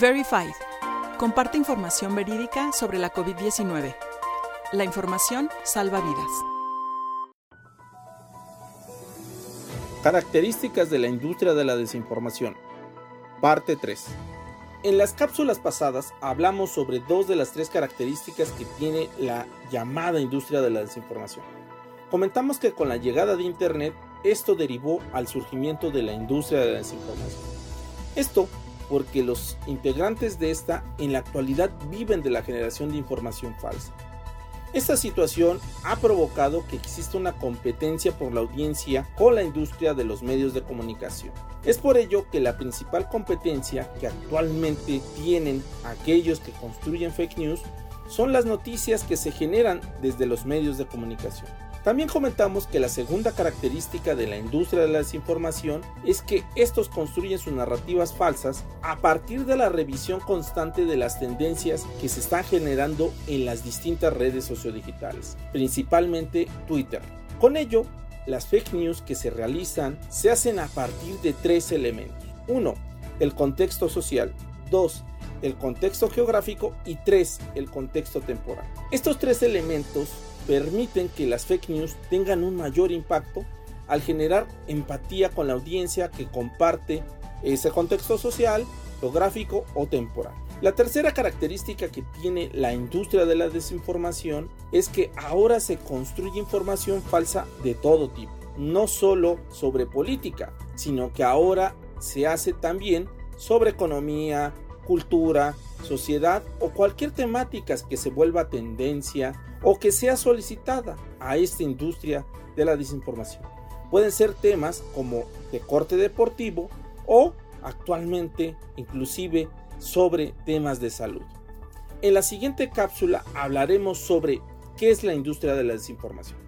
Verified. Comparte información verídica sobre la COVID-19. La información salva vidas. Características de la industria de la desinformación. Parte 3. En las cápsulas pasadas hablamos sobre dos de las tres características que tiene la llamada industria de la desinformación. Comentamos que con la llegada de Internet esto derivó al surgimiento de la industria de la desinformación. Esto porque los integrantes de esta en la actualidad viven de la generación de información falsa. Esta situación ha provocado que exista una competencia por la audiencia con la industria de los medios de comunicación. Es por ello que la principal competencia que actualmente tienen aquellos que construyen fake news son las noticias que se generan desde los medios de comunicación. También comentamos que la segunda característica de la industria de la desinformación es que estos construyen sus narrativas falsas a partir de la revisión constante de las tendencias que se están generando en las distintas redes sociodigitales, principalmente Twitter. Con ello, las fake news que se realizan se hacen a partir de tres elementos. 1. El contexto social. 2 el contexto geográfico y 3. el contexto temporal. Estos tres elementos permiten que las fake news tengan un mayor impacto al generar empatía con la audiencia que comparte ese contexto social, geográfico o temporal. La tercera característica que tiene la industria de la desinformación es que ahora se construye información falsa de todo tipo, no solo sobre política, sino que ahora se hace también sobre economía, cultura, sociedad o cualquier temática que se vuelva tendencia o que sea solicitada a esta industria de la desinformación. Pueden ser temas como de corte deportivo o actualmente inclusive sobre temas de salud. En la siguiente cápsula hablaremos sobre qué es la industria de la desinformación.